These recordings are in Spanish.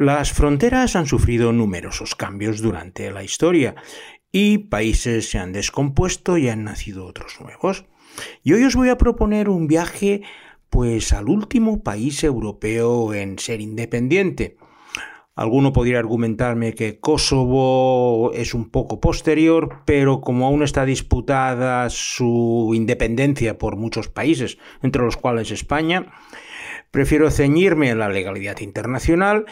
Las fronteras han sufrido numerosos cambios durante la historia y países se han descompuesto y han nacido otros nuevos. Y hoy os voy a proponer un viaje pues al último país europeo en ser independiente. Alguno podría argumentarme que Kosovo es un poco posterior, pero como aún está disputada su independencia por muchos países, entre los cuales España, prefiero ceñirme a la legalidad internacional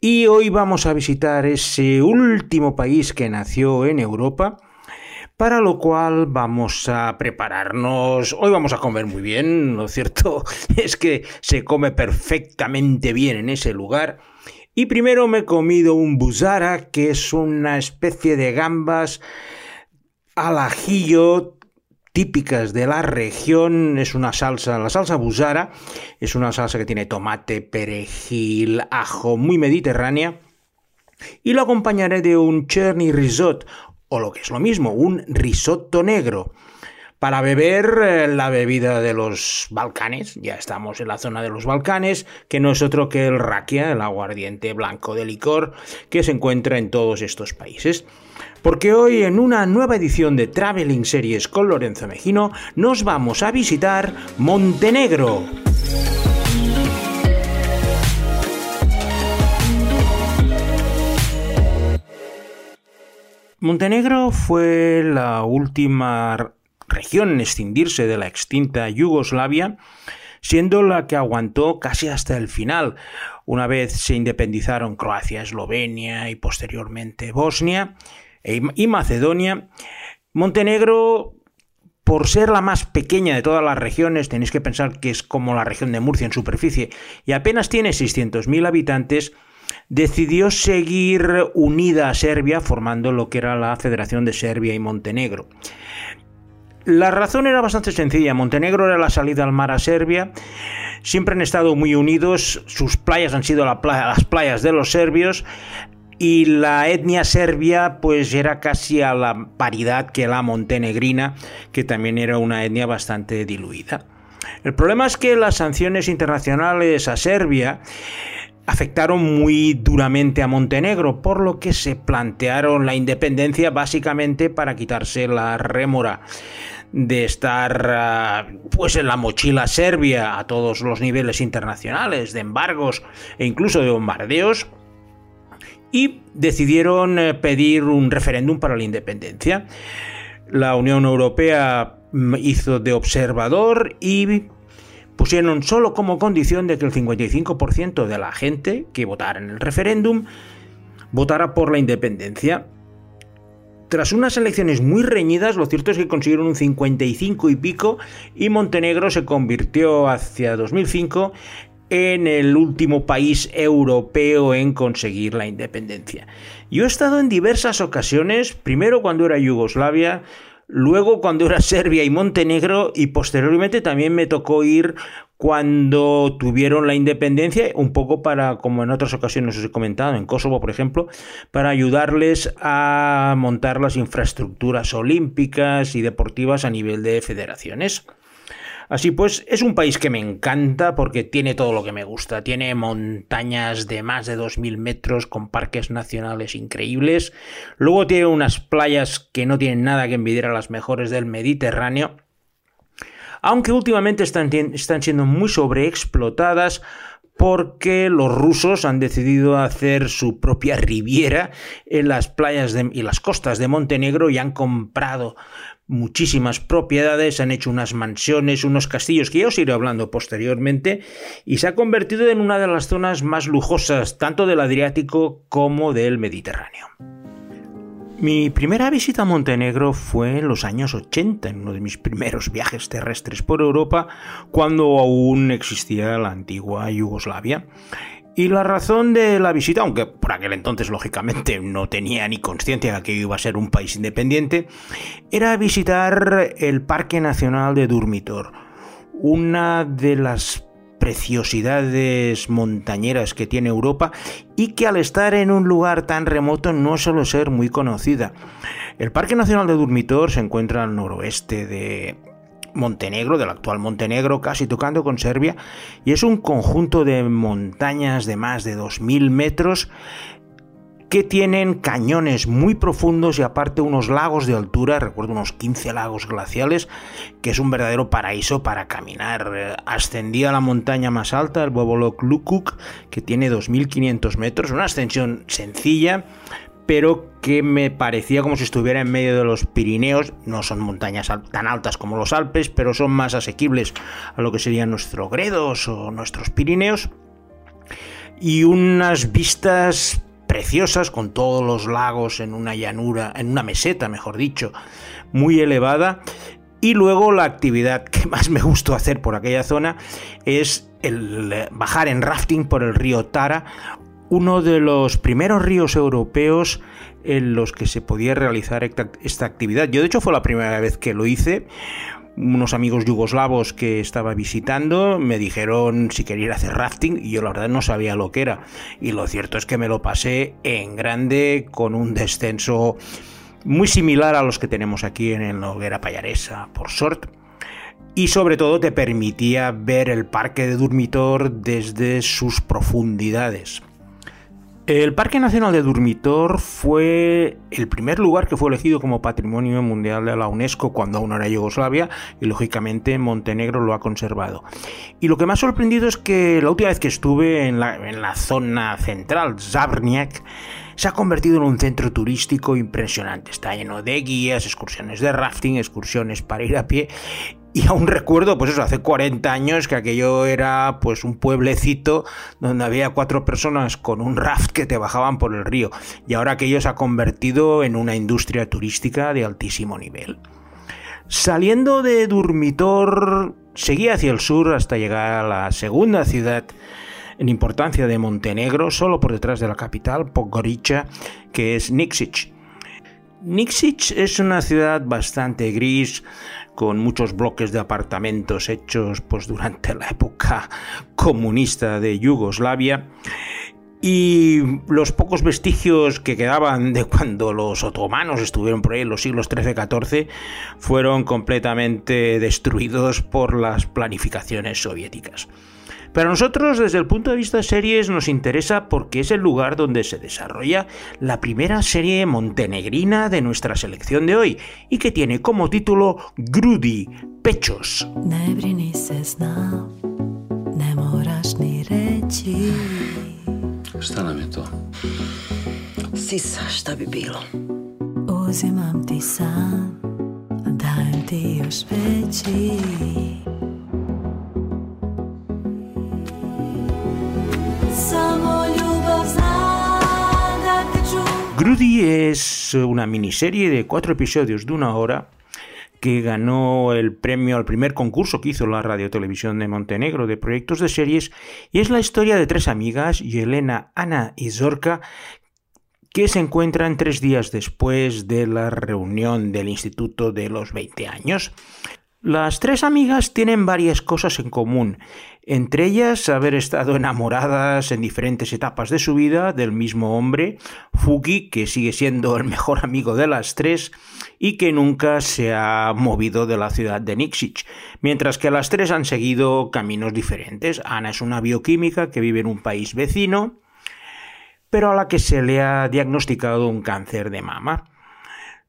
y hoy vamos a visitar ese último país que nació en Europa, para lo cual vamos a prepararnos. Hoy vamos a comer muy bien, lo cierto es que se come perfectamente bien en ese lugar. Y primero me he comido un busara, que es una especie de gambas al ajillo típicas de la región. Es una salsa, la salsa busara, es una salsa que tiene tomate, perejil, ajo, muy mediterránea. Y lo acompañaré de un cherny risotto, o lo que es lo mismo, un risotto negro. Para beber eh, la bebida de los Balcanes, ya estamos en la zona de los Balcanes, que no es otro que el rakia, el aguardiente blanco de licor, que se encuentra en todos estos países porque hoy en una nueva edición de Traveling Series con Lorenzo Mejino nos vamos a visitar Montenegro. Montenegro fue la última región en escindirse de la extinta Yugoslavia, siendo la que aguantó casi hasta el final, una vez se independizaron Croacia, Eslovenia y posteriormente Bosnia, y Macedonia. Montenegro, por ser la más pequeña de todas las regiones, tenéis que pensar que es como la región de Murcia en superficie, y apenas tiene 600.000 habitantes, decidió seguir unida a Serbia, formando lo que era la Federación de Serbia y Montenegro. La razón era bastante sencilla. Montenegro era la salida al mar a Serbia. Siempre han estado muy unidos. Sus playas han sido las playas de los serbios y la etnia serbia pues era casi a la paridad que la montenegrina, que también era una etnia bastante diluida. El problema es que las sanciones internacionales a Serbia afectaron muy duramente a Montenegro, por lo que se plantearon la independencia básicamente para quitarse la rémora de estar ah, pues en la mochila serbia a todos los niveles internacionales, de embargos e incluso de bombardeos y decidieron eh, pedir un referéndum para la independencia. La Unión Europea mm, hizo de observador y pusieron solo como condición de que el 55% de la gente que votara en el referéndum votara por la independencia. Tras unas elecciones muy reñidas, lo cierto es que consiguieron un 55 y pico y Montenegro se convirtió hacia 2005 en el último país europeo en conseguir la independencia. Yo he estado en diversas ocasiones, primero cuando era Yugoslavia, luego cuando era Serbia y Montenegro y posteriormente también me tocó ir cuando tuvieron la independencia, un poco para, como en otras ocasiones os he comentado, en Kosovo, por ejemplo, para ayudarles a montar las infraestructuras olímpicas y deportivas a nivel de federaciones. Así pues, es un país que me encanta porque tiene todo lo que me gusta. Tiene montañas de más de 2.000 metros con parques nacionales increíbles. Luego tiene unas playas que no tienen nada que envidiar a las mejores del Mediterráneo. Aunque últimamente están, están siendo muy sobreexplotadas porque los rusos han decidido hacer su propia riviera en las playas y las costas de Montenegro y han comprado muchísimas propiedades, han hecho unas mansiones, unos castillos que ya os iré hablando posteriormente y se ha convertido en una de las zonas más lujosas tanto del Adriático como del Mediterráneo. Mi primera visita a Montenegro fue en los años 80, en uno de mis primeros viajes terrestres por Europa, cuando aún existía la antigua Yugoslavia. Y la razón de la visita, aunque por aquel entonces lógicamente no tenía ni conciencia de que iba a ser un país independiente, era visitar el Parque Nacional de Durmitor, una de las preciosidades montañeras que tiene Europa y que al estar en un lugar tan remoto no suele ser muy conocida. El Parque Nacional de Durmitor se encuentra al noroeste de Montenegro, del actual Montenegro, casi tocando con Serbia, y es un conjunto de montañas de más de 2.000 metros que tienen cañones muy profundos y aparte unos lagos de altura, recuerdo unos 15 lagos glaciales, que es un verdadero paraíso para caminar. Eh, ascendí a la montaña más alta, el Bobolok Lukuk, que tiene 2.500 metros, una ascensión sencilla, pero que me parecía como si estuviera en medio de los Pirineos. No son montañas tan altas como los Alpes, pero son más asequibles a lo que serían nuestros Gredos o nuestros Pirineos. Y unas vistas preciosas, con todos los lagos en una llanura, en una meseta, mejor dicho, muy elevada. Y luego la actividad que más me gustó hacer por aquella zona es el eh, bajar en rafting por el río Tara, uno de los primeros ríos europeos en los que se podía realizar esta actividad. Yo de hecho fue la primera vez que lo hice unos amigos yugoslavos que estaba visitando me dijeron si quería ir a hacer rafting y yo la verdad no sabía lo que era. Y lo cierto es que me lo pasé en grande con un descenso muy similar a los que tenemos aquí en el Noguera Payaresa por Sort. Y sobre todo te permitía ver el parque de Durmitor desde sus profundidades. El Parque Nacional de Durmitor fue el primer lugar que fue elegido como Patrimonio Mundial de la UNESCO cuando aún era Yugoslavia y lógicamente Montenegro lo ha conservado. Y lo que ha sorprendido es que la última vez que estuve en la, zona central, Zabrniak, se ha convertido en un centro turístico impresionante. Está lleno de guías, excursiones de rafting, excursiones para ir a pie y aún recuerdo, pues eso, hace 40 años que aquello era pues un pueblecito donde había cuatro personas con un raft que te bajaban por el río. Y ahora aquello se ha convertido en una industria turística de altísimo nivel. Saliendo de Durmitor, seguí hacia el sur hasta llegar a la segunda ciudad en importancia de Montenegro, solo por detrás de la capital, Podgorica, que es Niksic. Niksic es una ciudad bastante gris, con muchos bloques de apartamentos hechos pues, durante la época comunista de Yugoslavia. Y los pocos vestigios que quedaban de cuando los otomanos estuvieron por ahí en los siglos XIII-XIV fueron completamente destruidos por las planificaciones soviéticas. Pero a nosotros, desde el punto de vista de series, nos interesa porque es el lugar donde se desarrolla la primera serie montenegrina de nuestra selección de hoy y que tiene como título Grudi, Pechos. Grudy es una miniserie de cuatro episodios de una hora que ganó el premio al primer concurso que hizo la Radio Televisión de Montenegro de proyectos de series y es la historia de tres amigas, Yelena, Ana y Zorka, que se encuentran tres días después de la reunión del Instituto de los 20 años. Las tres amigas tienen varias cosas en común, entre ellas haber estado enamoradas en diferentes etapas de su vida del mismo hombre, Fuki, que sigue siendo el mejor amigo de las tres y que nunca se ha movido de la ciudad de Niksic, mientras que las tres han seguido caminos diferentes. Ana es una bioquímica que vive en un país vecino, pero a la que se le ha diagnosticado un cáncer de mama.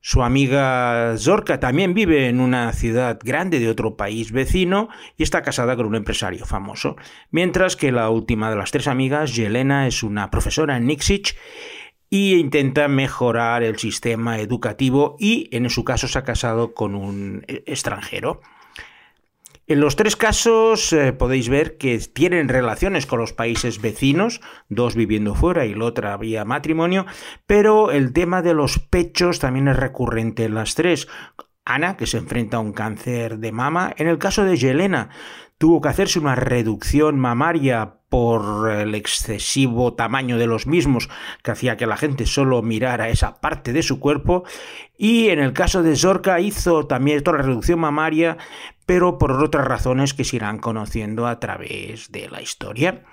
Su amiga Zorka también vive en una ciudad grande de otro país vecino y está casada con un empresario famoso, mientras que la última de las tres amigas, Yelena, es una profesora en Nixic y intenta mejorar el sistema educativo y en su caso se ha casado con un extranjero. En los tres casos eh, podéis ver que tienen relaciones con los países vecinos, dos viviendo fuera y la otra vía matrimonio, pero el tema de los pechos también es recurrente en las tres. Ana, que se enfrenta a un cáncer de mama. En el caso de Yelena, tuvo que hacerse una reducción mamaria por el excesivo tamaño de los mismos que hacía que la gente solo mirara esa parte de su cuerpo y en el caso de Zorka hizo también otra reducción mamaria pero por otras razones que se irán conociendo a través de la historia.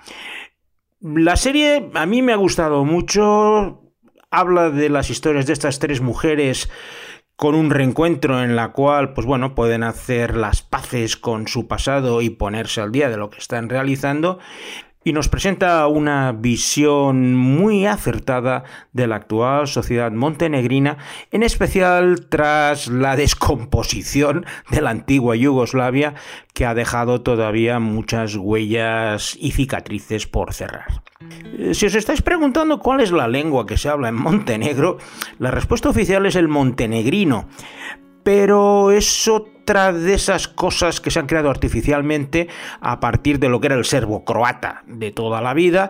La serie a mí me ha gustado mucho, habla de las historias de estas tres mujeres con un reencuentro en la cual, pues bueno, pueden hacer las paces con su pasado y ponerse al día de lo que están realizando y nos presenta una visión muy acertada de la actual sociedad montenegrina, en especial tras la descomposición de la antigua Yugoslavia que ha dejado todavía muchas huellas y cicatrices por cerrar. Eh, si os estáis preguntando cuál es la lengua que se habla en Montenegro, la respuesta oficial es el montenegrino, pero eso de esas cosas que se han creado artificialmente a partir de lo que era el serbo croata de toda la vida,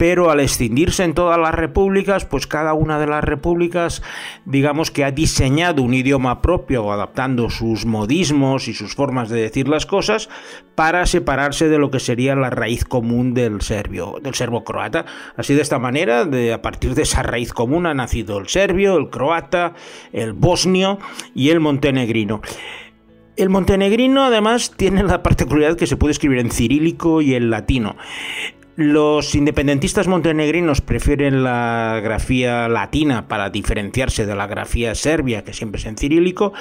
pero al extindirse en todas las repúblicas, pues cada una de las repúblicas, digamos que ha diseñado un idioma propio, adaptando sus modismos y sus formas de decir las cosas, para separarse de lo que sería la raíz común del serbio, del serbo croata. Así de esta manera, de, a partir de esa raíz común ha nacido el serbio, el croata, el bosnio y el montenegrino. El montenegrino además tiene la particularidad que se puede escribir en cirílico y en latino. Los independentistas montenegrinos prefieren la grafía latina para diferenciarse de la grafía serbia, que siempre es en cirílico,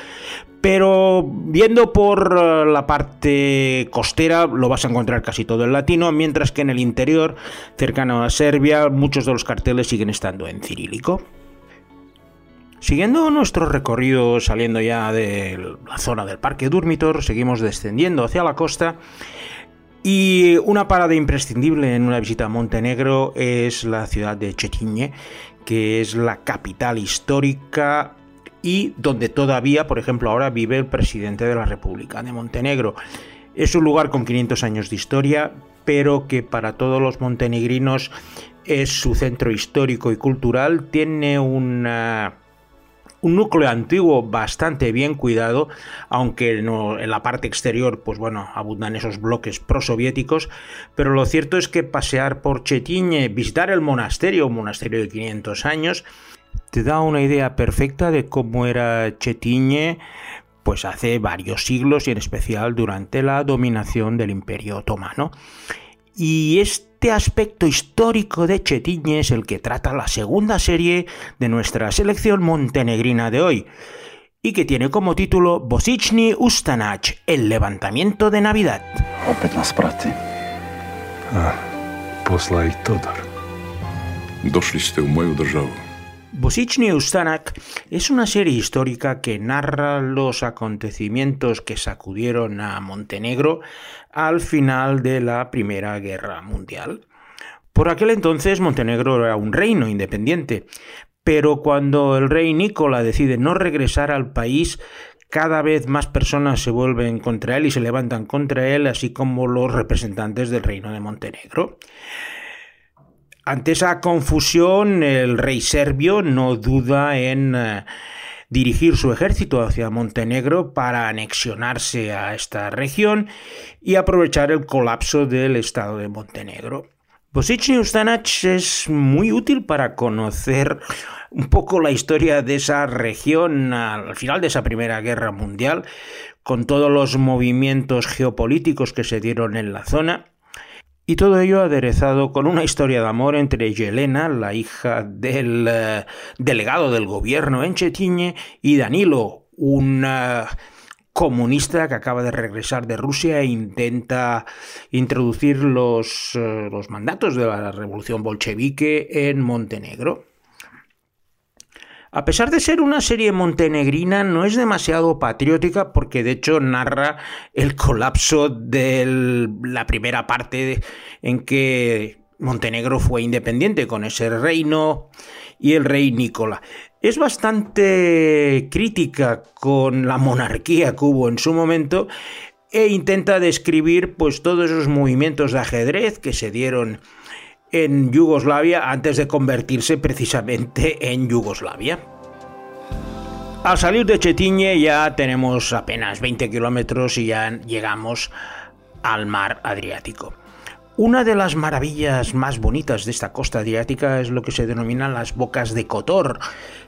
pero viendo por eh, la parte costera lo vas a encontrar casi todo en latino, mientras que en el interior, cercano a Serbia, muchos de los carteles siguen estando en cirílico. Siguiendo nuestro recorrido saliendo ya de la zona del Parque Durmitor, seguimos descendiendo hacia la costa y una parada imprescindible en una visita a Montenegro es la ciudad de Cetinje, que es la capital histórica y donde todavía, por ejemplo, ahora vive el presidente de la República de Montenegro. Es un lugar con 500 años de historia, pero que para todos los montenegrinos es su centro histórico y cultural. Tiene una un núcleo antiguo bastante bien cuidado, aunque en la parte exterior, pues bueno, abundan esos bloques prosoviéticos, pero lo cierto es que pasear por Chetiñe, visitar el monasterio, un monasterio de 500 años, te da una idea perfecta de cómo era Chetiñe pues hace varios siglos y en especial durante la dominación del Imperio Otomano. Y este aspecto histórico de Chetiñe es el que trata la segunda serie de nuestra selección montenegrina de hoy, y que tiene como título Bosichni Ustanac, el levantamiento de Navidad. Opet nas prati. A, posla i Todor. Došli ste u moju državu. Bosichny Ustanak es una serie histórica que narra los acontecimientos que sacudieron a Montenegro al final de la Primera Guerra Mundial. Por aquel entonces Montenegro era un reino independiente, pero cuando el rey Nicola decide no regresar al país, cada vez más personas se vuelven contra él y se levantan contra él, así como los representantes del reino de Montenegro. Ante esa confusión, el rey serbio no duda en eh, dirigir su ejército hacia Montenegro para anexionarse a esta región y aprovechar el colapso del Estado de Montenegro. Bosichny Ustanac es muy útil para conocer un poco la historia de esa región al final de esa Primera Guerra Mundial, con todos los movimientos geopolíticos que se dieron en la zona y todo ello aderezado con una historia de amor entre Yelena, la hija del eh, delegado del gobierno en Chetiñe, y Danilo, un eh, comunista que acaba de regresar de Rusia e intenta introducir los, eh, los mandatos de la revolución bolchevique en Montenegro. A pesar de ser una serie montenegrina, no es demasiado patriótica porque de hecho narra el colapso de la primera parte en que Montenegro fue independiente con ese reino y el rey Nicola. Es bastante crítica con la monarquía que hubo en su momento e intenta describir pues todos esos movimientos de ajedrez que se dieron en Yugoslavia antes de convertirse precisamente en Yugoslavia. Al salir de Chetiñe ya tenemos apenas 20 kilómetros y ya llegamos al mar Adriático. Una de las maravillas más bonitas de esta costa adriática es lo que se denominan las bocas de Kotor,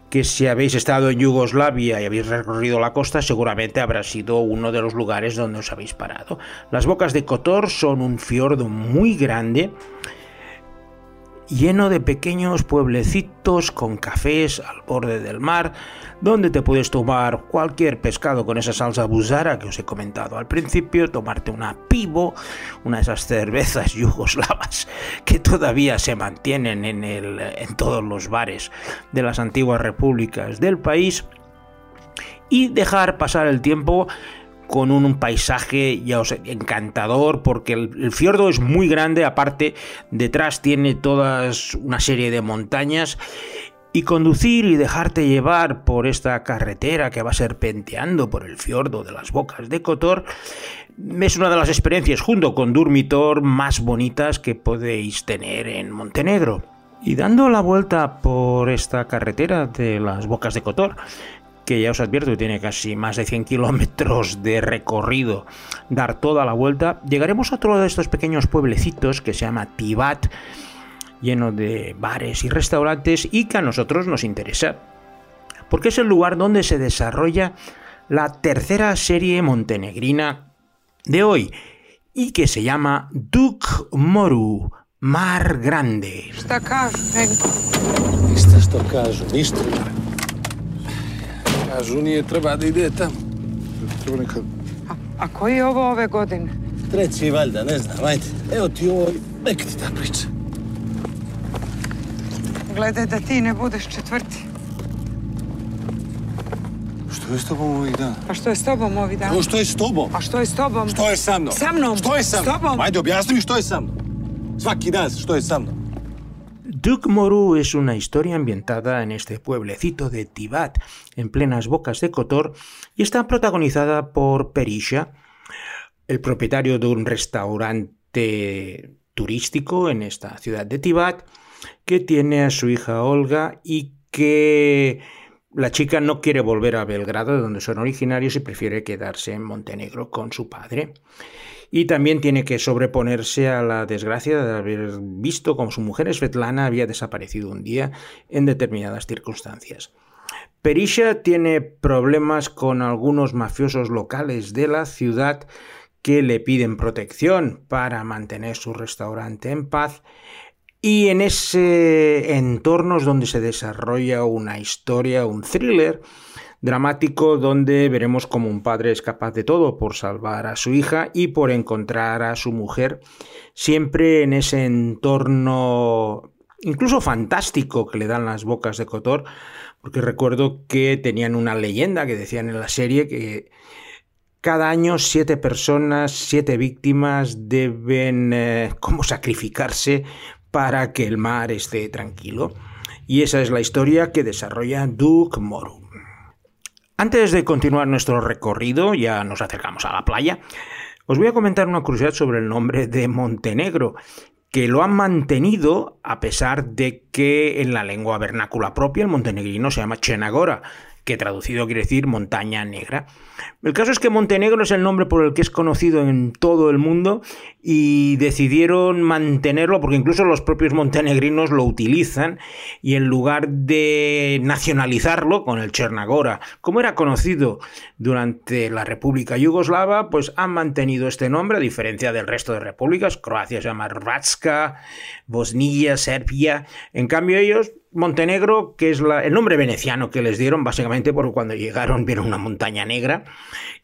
que si habéis estado en Yugoslavia y habéis recorrido la costa, seguramente habrá sido uno de los lugares donde os habéis parado. Las bocas de Kotor son un fiordo muy grande lleno de pequeños pueblecitos con cafés al borde del mar, donde te puedes tomar cualquier pescado con esa salsa busara que os he comentado. Al principio, tomarte una pivo, una de esas cervezas yugoslavas que todavía se mantienen en, el, en todos los bares de las antiguas repúblicas del país, y dejar pasar el tiempo con un, paisaje ya os encantador porque el, fiordo es muy grande, aparte detrás tiene toda una serie de montañas y conducir y dejarte llevar por esta carretera que va serpenteando por el fiordo de las bocas de Kotor es una de las experiencias junto con Durmitor más bonitas que podéis tener en Montenegro. Y dando la vuelta por esta carretera de las bocas de Kotor, que ya os advierto que tiene casi más de 100 kilómetros de recorrido, dar toda la vuelta, llegaremos a otro de estos pequeños pueblecitos que se llama Tibat, lleno de bares y restaurantes y que a nosotros nos interesa, porque es el lugar donde se desarrolla la tercera serie montenegrina de hoy y que se llama Duk Moru, Mar Grande. Kažu nije treba da ide tamo. Treba nekad... A, a koji je ovo ove godine? Treći valjda, ne znam, ajde. Evo ti ovo, neka ti ta priča. Gledaj da ti ne budeš četvrti. Što je s tobom ovih dana? A što je s tobom ovih dana? Što je s tobom? A što je s tobom? Što je sa mnom? Sa mnom? Što je sa mnom? Ajde, objasni mi što je sa mnom. Svaki dan što je sa mnom. Duke Moru es una historia ambientada en este pueblecito de Tibat, en plenas bocas de Kotor, y está protagonizada por Perisha, el propietario de un restaurante turístico en esta ciudad de Tibat, que tiene a su hija Olga y que la chica no quiere volver a Belgrado, de donde son originarios, y prefiere quedarse en Montenegro con su padre y también tiene que sobreponerse a la desgracia de haber visto cómo su mujer Svetlana había desaparecido un día en determinadas circunstancias. Perisha tiene problemas con algunos mafiosos locales de la ciudad que le piden protección para mantener su restaurante en paz y en ese entorno es donde se desarrolla una historia, un thriller dramático donde veremos cómo un padre es capaz de todo por salvar a su hija y por encontrar a su mujer, siempre en ese entorno incluso fantástico que le dan las bocas de Cotor, porque recuerdo que tenían una leyenda que decían en la serie que cada año siete personas, siete víctimas deben eh, como sacrificarse para que el mar esté tranquilo. Y esa es la historia que desarrolla Duke Moru. Antes de continuar nuestro recorrido, ya nos acercamos a la playa, os voy a comentar una curiosidad sobre el nombre de Montenegro, que lo han mantenido a pesar de que en la lengua vernácula propia el montenegrino se llama Chenagora, que traducido quiere decir montaña negra. El caso es que Montenegro es el nombre por el que es conocido en todo el mundo y decidieron mantenerlo porque incluso los propios montenegrinos lo utilizan y en lugar de nacionalizarlo con el Chernagora, como era conocido durante la República Yugoslava, pues han mantenido este nombre a diferencia del resto de repúblicas. Croacia se llama Hrvatska, Bosnia, Serbia. En cambio ellos Montenegro, que es el nombre veneciano que les dieron, básicamente porque cuando llegaron vieron una montaña negra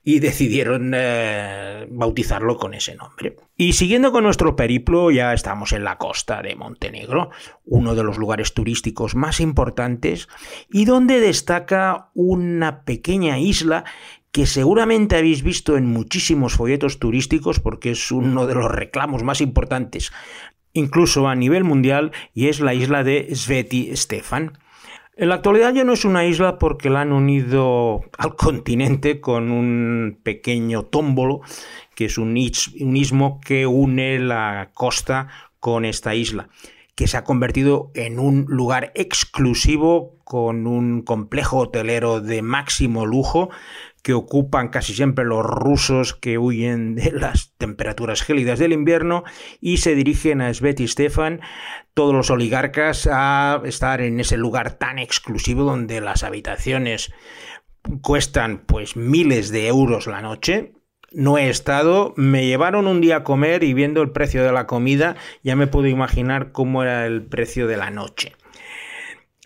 y decidieron eh, bautizarlo con ese nombre. Y siguiendo con nuestro periplo, ya estamos en la costa de Montenegro, uno de los lugares turísticos más importantes y donde destaca una pequeña isla que seguramente habéis visto en muchísimos folletos turísticos porque es uno de los reclamos más importantes incluso a nivel mundial, y es la isla de Sveti Stefan. En la actualidad ya no es una isla porque la han unido al continente con un pequeño tómbolo, que es un, istmo que une la costa con esta isla que se ha convertido en un lugar exclusivo con un complejo hotelero de máximo lujo que ocupan casi siempre los rusos que huyen de las temperaturas gélidas del invierno y se dirigen a Sveti Stefan, todos los oligarcas, a estar en ese lugar tan exclusivo donde las habitaciones cuestan pues miles de euros la noche. No he estado, me llevaron un día a comer y viendo el precio de la comida ya me puedo imaginar cómo era el precio de la noche.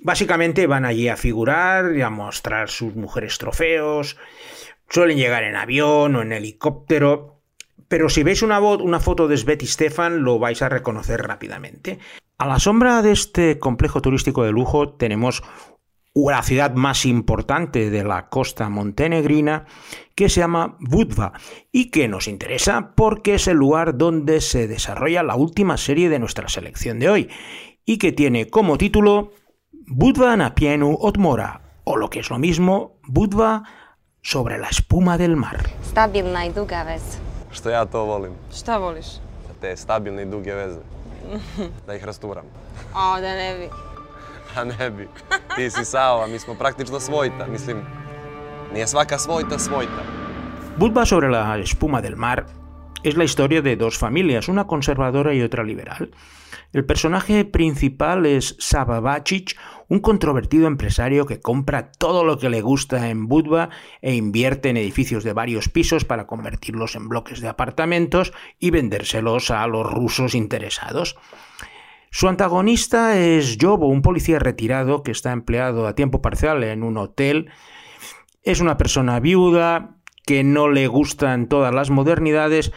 Básicamente van allí a figurar y a mostrar sus mujeres trofeos, suelen llegar en avión o en helicóptero, pero si veis una, foto de Svet y Stefan lo vais a reconocer rápidamente. A la sombra de este complejo turístico de lujo tenemos la ciudad más importante de la costa montenegrina, que se llama Budva y que nos interesa porque es el lugar donde se desarrolla la última serie de nuestra selección de hoy y que tiene como título Budva na pienu otmora, o lo que es lo mismo, Budva sobre la espuma del mar. Stabilna i duga veza. Što ja to volim? Šta voliš? Te stabilne i duge veze. Da ih rasturam. O, da ne bi. A ne bi. Ti si Sava, mi smo praktično svojta. Mislim, nije svaka svojta svojta. Budva sobre la espuma del mar es la historia de dos familias, una conservadora y otra liberal. El personaje principal es Sava Bacic, un controvertido empresario que compra todo lo que le gusta en Budva e invierte en edificios de varios pisos para convertirlos en bloques de apartamentos y vendérselos a los rusos interesados. Su antagonista es Jobo, un policía retirado que está empleado a tiempo parcial en un hotel. Es una persona viuda que no le gustan todas las modernidades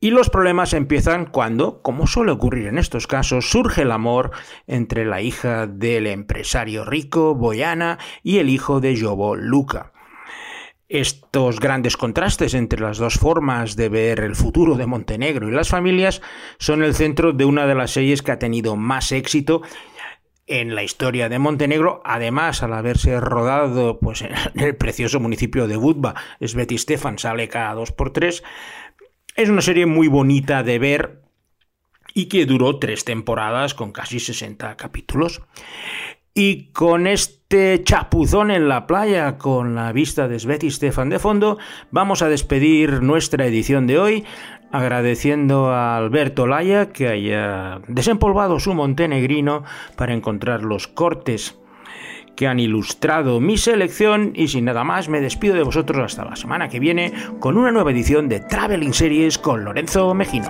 y los problemas empiezan cuando, como suele ocurrir en estos casos, surge el amor entre la hija del empresario rico, Boyana, y el hijo de Jobo, Luca. Estos grandes contrastes entre las dos formas de ver el futuro de Montenegro y las familias son el centro de una de las series que ha tenido más éxito en la historia de Montenegro, además al haberse rodado pues, en el precioso municipio de Budva, Sveti Stefan sale cada dos por tres, es una serie muy bonita de ver y que duró tres temporadas con casi 60 capítulos. Y con este chapuzón en la playa, con la vista de Sveti Stefan de fondo, vamos a despedir nuestra edición de hoy, agradeciendo a Alberto Laya que haya desempolvado su montenegrino para encontrar los cortes que han ilustrado mi selección y sin nada más me despido de vosotros hasta la semana que viene con una nueva edición de Traveling Series con Lorenzo Mejino.